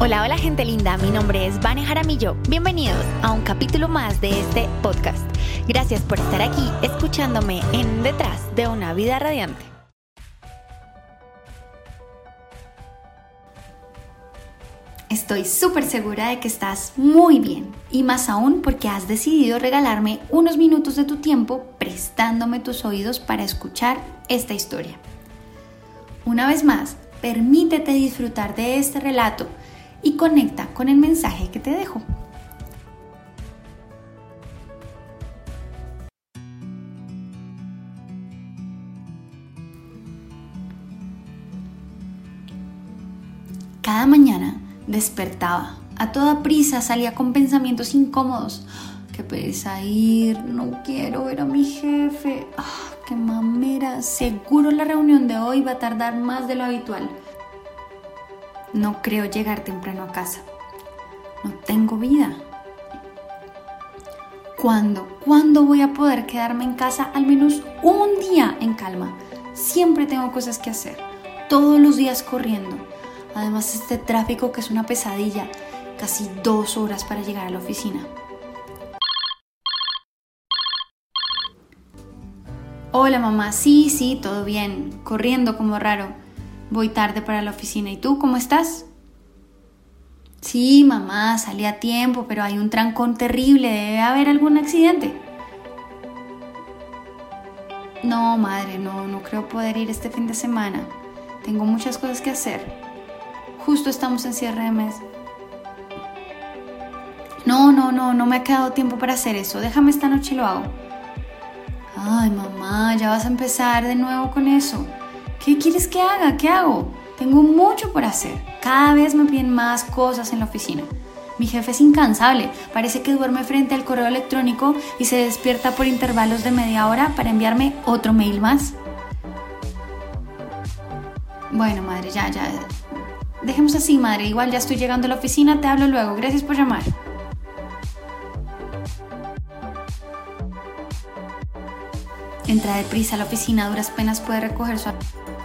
Hola, hola gente linda, mi nombre es Vane Jaramillo. Bienvenidos a un capítulo más de este podcast. Gracias por estar aquí escuchándome en Detrás de una vida radiante. Estoy súper segura de que estás muy bien y más aún porque has decidido regalarme unos minutos de tu tiempo prestándome tus oídos para escuchar esta historia. Una vez más, permítete disfrutar de este relato y conecta con el mensaje que te dejo. Cada mañana despertaba. A toda prisa salía con pensamientos incómodos. Qué pereza ir, no quiero ver a mi jefe. Ah, qué mamera. Seguro la reunión de hoy va a tardar más de lo habitual. No creo llegar temprano a casa. No tengo vida. ¿Cuándo? ¿Cuándo voy a poder quedarme en casa al menos un día en calma? Siempre tengo cosas que hacer. Todos los días corriendo. Además este tráfico que es una pesadilla. Casi dos horas para llegar a la oficina. Hola mamá, sí, sí, todo bien. Corriendo como raro. Voy tarde para la oficina. ¿Y tú cómo estás? Sí, mamá, salí a tiempo, pero hay un trancón terrible. Debe haber algún accidente. No, madre, no, no creo poder ir este fin de semana. Tengo muchas cosas que hacer. Justo estamos en cierre de mes. No, no, no, no me ha quedado tiempo para hacer eso. Déjame esta noche y lo hago. Ay, mamá, ya vas a empezar de nuevo con eso. ¿Qué quieres que haga? ¿Qué hago? Tengo mucho por hacer. Cada vez me piden más cosas en la oficina. Mi jefe es incansable. Parece que duerme frente al correo electrónico y se despierta por intervalos de media hora para enviarme otro mail más. Bueno, madre, ya, ya. Dejemos así, madre. Igual ya estoy llegando a la oficina. Te hablo luego. Gracias por llamar. Entra deprisa a la oficina, duras penas puede recoger su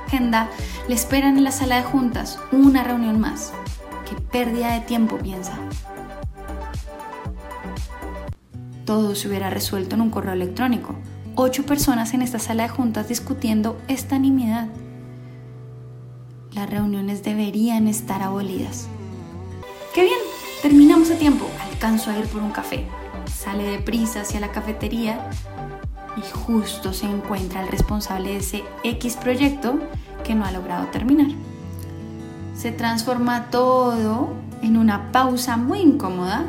agenda, le esperan en la sala de juntas una reunión más. Qué pérdida de tiempo, piensa. Todo se hubiera resuelto en un correo electrónico. Ocho personas en esta sala de juntas discutiendo esta nimiedad. Las reuniones deberían estar abolidas. ¡Qué bien! Terminamos a tiempo. Alcanzo a ir por un café. Sale deprisa hacia la cafetería y justo se encuentra el responsable de ese X proyecto que no ha logrado terminar. Se transforma todo en una pausa muy incómoda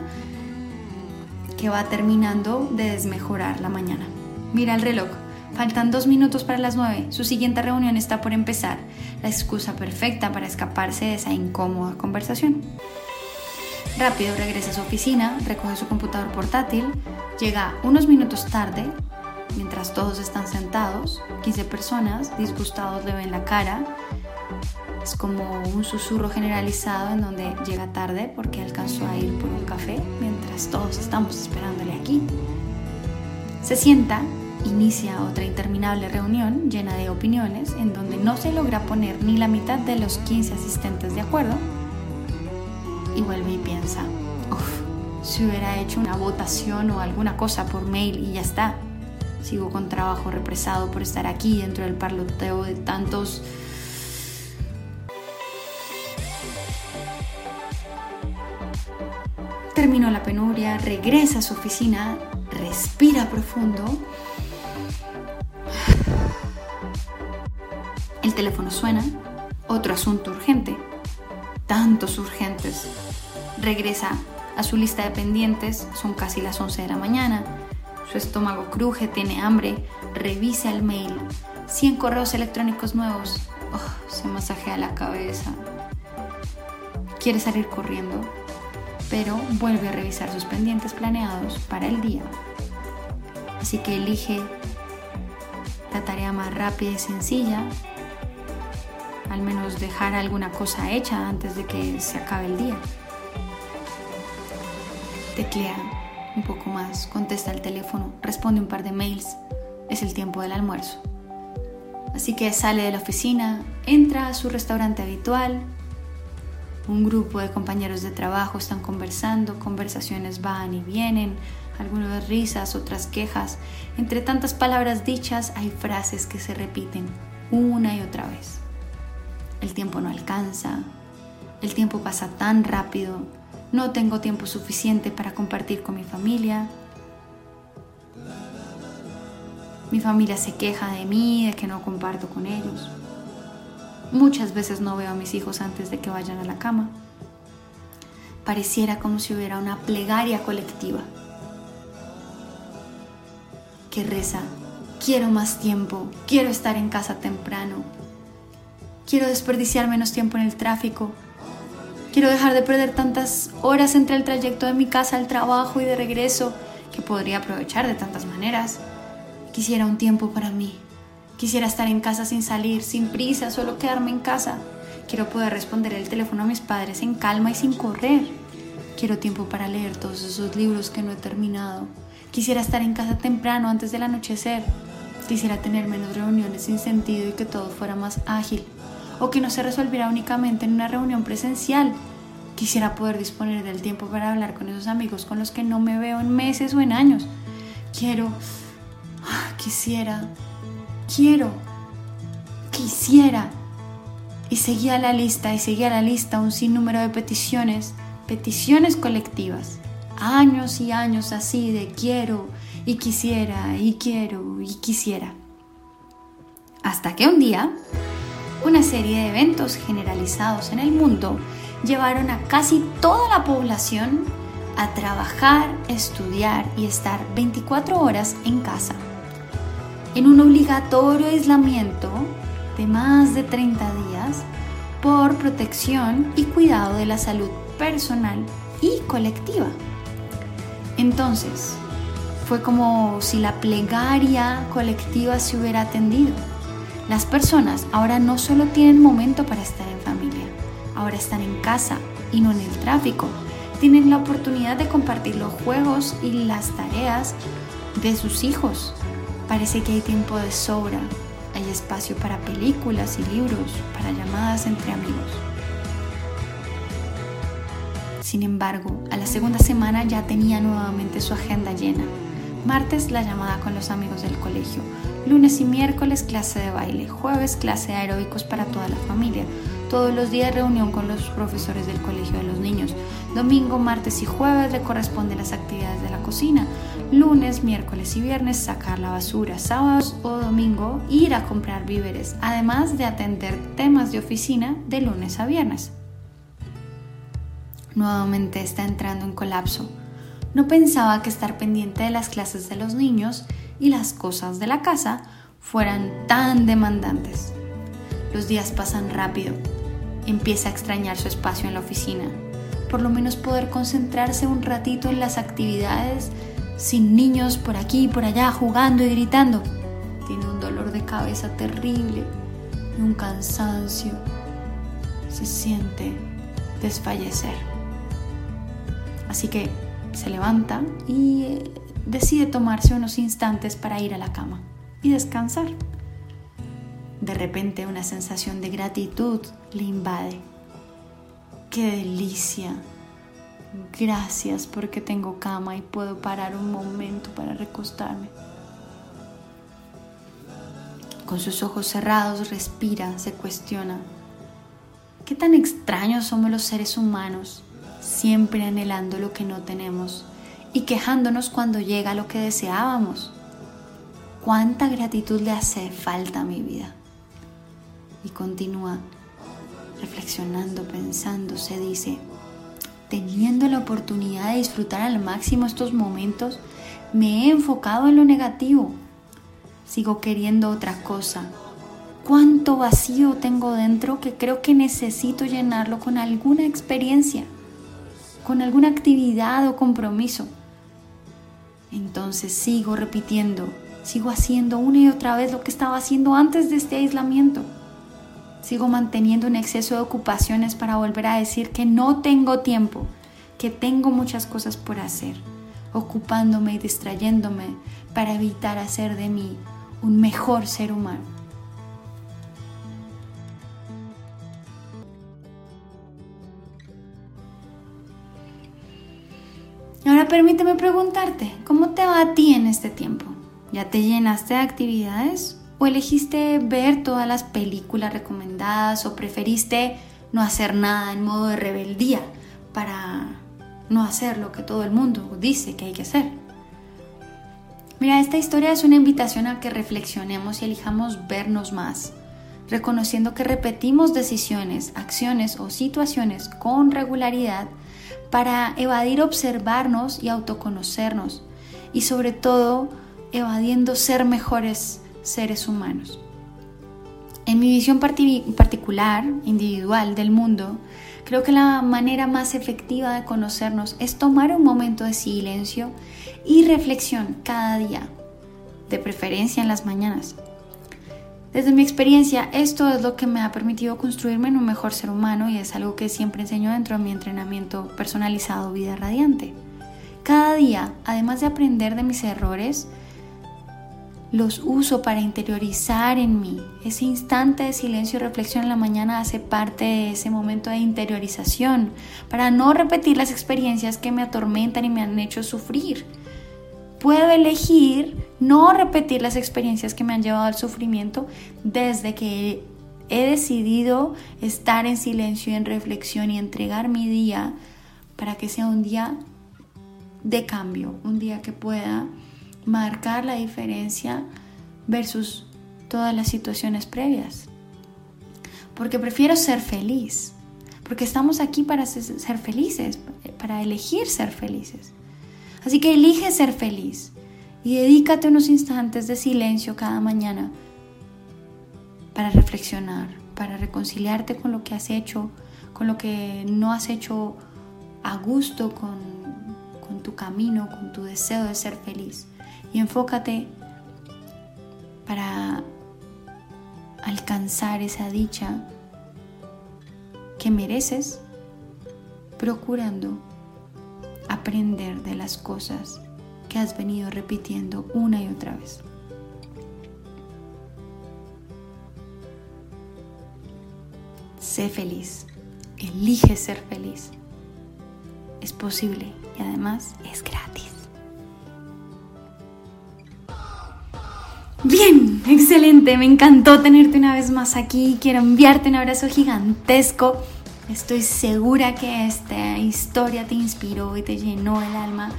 que va terminando de desmejorar la mañana. Mira el reloj. Faltan dos minutos para las nueve. Su siguiente reunión está por empezar. La excusa perfecta para escaparse de esa incómoda conversación. Rápido regresa a su oficina, recoge su computador portátil, llega unos minutos tarde, mientras todos están sentados, 15 personas disgustados le ven la cara. Es como un susurro generalizado en donde llega tarde porque alcanzó a ir por un café mientras todos estamos esperándole aquí. Se sienta, inicia otra interminable reunión llena de opiniones en donde no se logra poner ni la mitad de los 15 asistentes de acuerdo. Y vuelve y piensa, uff, si hubiera hecho una votación o alguna cosa por mail y ya está, Sigo con trabajo represado por estar aquí dentro del parloteo de tantos... Terminó la penuria, regresa a su oficina, respira profundo. El teléfono suena, otro asunto urgente, tantos urgentes. Regresa a su lista de pendientes, son casi las 11 de la mañana su estómago cruje, tiene hambre, revisa el mail. 100 correos electrónicos nuevos. Oh, se masajea la cabeza. Quiere salir corriendo, pero vuelve a revisar sus pendientes planeados para el día. Así que elige la tarea más rápida y sencilla, al menos dejar alguna cosa hecha antes de que se acabe el día. Teclea un poco más, contesta el teléfono, responde un par de mails. Es el tiempo del almuerzo. Así que sale de la oficina, entra a su restaurante habitual, Un grupo de compañeros de trabajo están conversando, conversaciones van y vienen, algunas risas, otras quejas. Entre tantas palabras dichas hay frases que se repiten una y otra vez. El tiempo no alcanza, el tiempo pasa tan rápido, no tengo tiempo suficiente para compartir con mi familia. Mi familia se queja de mí, de que no comparto con ellos. Muchas veces no veo a mis hijos antes de que vayan a la cama. Pareciera como si hubiera una plegaria colectiva que reza, quiero más tiempo, quiero estar en casa temprano, quiero desperdiciar menos tiempo en el tráfico, quiero dejar de perder tantas horas entre el trayecto de mi casa al trabajo y de regreso que podría aprovechar de tantas maneras. Quisiera un tiempo para mí, Quisiera estar en casa sin salir, sin prisa, solo quedarme en casa. Quiero poder responder el teléfono a mis padres en calma y sin correr. Quiero tiempo para leer todos esos libros que no he terminado. Quisiera estar en casa temprano antes del anochecer. Quisiera tener menos reuniones sin sentido y que todo fuera más ágil. O que no se resolviera únicamente en una reunión presencial. Quisiera poder disponer del tiempo para hablar con esos amigos con los que no me veo en meses o en años. Quiero... Ah, quisiera quiero, quisiera. Y seguía la lista y seguía la lista un sinnúmero de peticiones, peticiones colectivas. Años y años así de quiero y quisiera y quiero y quisiera. Hasta que un día, una serie de eventos generalizados en el mundo llevaron a casi toda la población a trabajar, estudiar y estar 24 horas en casa en un obligatorio aislamiento de más de 30 días por protección y cuidado de la salud personal y colectiva. Entonces, fue como si la plegaria colectiva se hubiera atendido. Las personas ahora no solo tienen momento para estar en familia, ahora están en casa y no en el tráfico. Tienen la oportunidad de compartir los juegos y las tareas de sus hijos Parece que hay tiempo de sobra, hay espacio para películas y libros, para llamadas entre amigos. Sin embargo, a la segunda semana ya tenía nuevamente su agenda llena. Martes la llamada con los amigos del colegio, lunes y miércoles clase de baile, jueves clase de aeróbicos para toda la familia, todos los días reunión con los profesores del colegio de los niños, domingo, martes y jueves le corresponden las actividades de la cocina, lunes, miércoles y viernes sacar la basura, sábados o domingo ir a comprar víveres, además de atender temas de oficina de lunes a viernes. Nuevamente está entrando en colapso. No pensaba que estar pendiente de las clases de los niños y las cosas de la casa fueran tan demandantes. Los días pasan rápido. Empieza a extrañar su espacio en la oficina. Por lo menos poder concentrarse un ratito en las actividades sin niños por aquí y por allá jugando y gritando. Tiene un dolor de cabeza terrible y un cansancio. Se siente desfallecer. Así que se levanta y eh, decide tomarse unos instantes para ir a la cama y descansar. De repente una sensación de gratitud le invade. ¡Qué delicia! Gracias porque tengo cama y puedo parar un momento para recostarme. Con sus ojos cerrados respira, se cuestiona. ¿Qué tan extraños somos los seres humanos, siempre anhelando lo que no tenemos y quejándonos cuando llega lo que deseábamos? ¿Cuánta gratitud le hace falta a mi vida? Y continúa reflexionando, pensando, se dice, teniendo la oportunidad de disfrutar al máximo estos momentos, me he enfocado en lo negativo. Sigo queriendo otra cosa. ¿Cuánto vacío tengo dentro que creo que necesito llenarlo con alguna experiencia, con alguna actividad o compromiso? Entonces sigo repitiendo, sigo haciendo una y otra vez lo que estaba haciendo antes de este aislamiento. Sigo manteniendo un exceso de ocupaciones para volver a decir que no tengo tiempo, que tengo muchas cosas por hacer, ocupándome y distrayéndome para evitar hacer de mí un mejor ser humano. Permíteme preguntarte, ¿cómo te va a ti en este tiempo? ¿Ya te llenaste de actividades? ¿O elegiste ver todas las películas recomendadas o preferiste no hacer nada en modo de rebeldía para no hacer lo que todo el mundo dice que hay que hacer? Mira, esta historia es una invitación a que reflexionemos y elijamos vernos más, reconociendo que repetimos decisiones, acciones o situaciones con regularidad para evadir observarnos y autoconocernos y sobre todo evadiendo ser mejores seres humanos. En mi visión particular, individual del mundo, creo que la manera más efectiva de conocernos es tomar un momento de silencio y reflexión cada día, de preferencia en las mañanas. Desde mi experiencia, esto es lo que me ha permitido construirme en un mejor ser humano y es algo que siempre enseño dentro de mi entrenamiento personalizado Vida Radiante. Cada día, además de aprender de mis errores, los uso para interiorizar en mí. Ese instante de silencio y reflexión en la mañana hace parte de ese momento de interiorización, para no repetir las experiencias que me atormentan y me han hecho sufrir. Puedo elegir no repetir las experiencias que me han llevado al sufrimiento desde que he decidido estar en silencio en reflexión y entregar mi día para que sea un día de cambio, un día que pueda marcar la diferencia versus todas las situaciones previas. Porque prefiero ser feliz, porque estamos aquí para ser felices, para elegir ser felices. Así que elige ser feliz y dedícate unos instantes de silencio cada mañana para reflexionar, para reconciliarte con lo que has hecho, con lo que no has hecho a gusto, con, con tu camino, con tu deseo de ser feliz. Y enfócate para alcanzar esa dicha que mereces, procurando aprender de las cosas que has venido repitiendo una y otra vez. Sé feliz, elige ser feliz. Es posible y además es gratis. Bien, excelente, me encantó tenerte una vez más aquí. Quiero enviarte un abrazo gigantesco. Estoy segura que esta historia te inspiró y te llenó el alma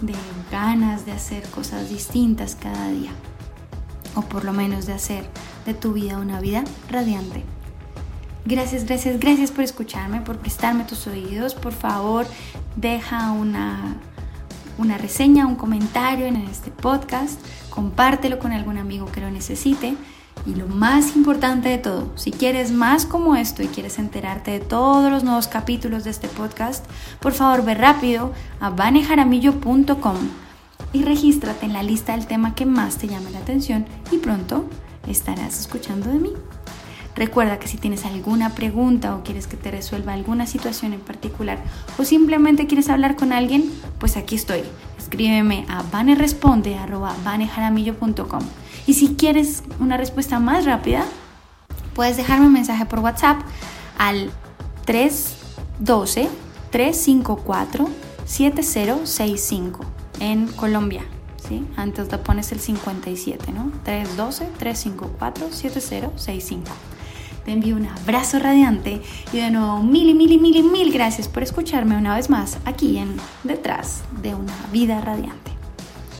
de ganas de hacer cosas distintas cada día. O por lo menos de hacer de tu vida una vida radiante. Gracias, gracias, gracias por escucharme, por prestarme tus oídos. Por favor, deja una una reseña, un comentario en este podcast, compártelo con algún amigo que lo necesite. Y lo más importante de todo, si quieres más como esto y quieres enterarte de todos los nuevos capítulos de este podcast, por favor ve rápido a vanejaramillo.com y regístrate en la lista del tema que más te llame la atención y pronto estarás escuchando de mí. Recuerda que si tienes alguna pregunta o quieres que te resuelva alguna situación en particular o simplemente quieres hablar con alguien, pues aquí estoy. Escríbeme a vaneresponde.com. Y si quieres una respuesta más rápida, puedes dejarme un mensaje por WhatsApp al 312 354 7065 en Colombia. ¿sí? Antes le pones el 57, ¿no? 312 354 7065. Te envío un abrazo radiante y de nuevo mil y mil y mil y mil gracias por escucharme una vez más aquí en Detrás de una vida radiante.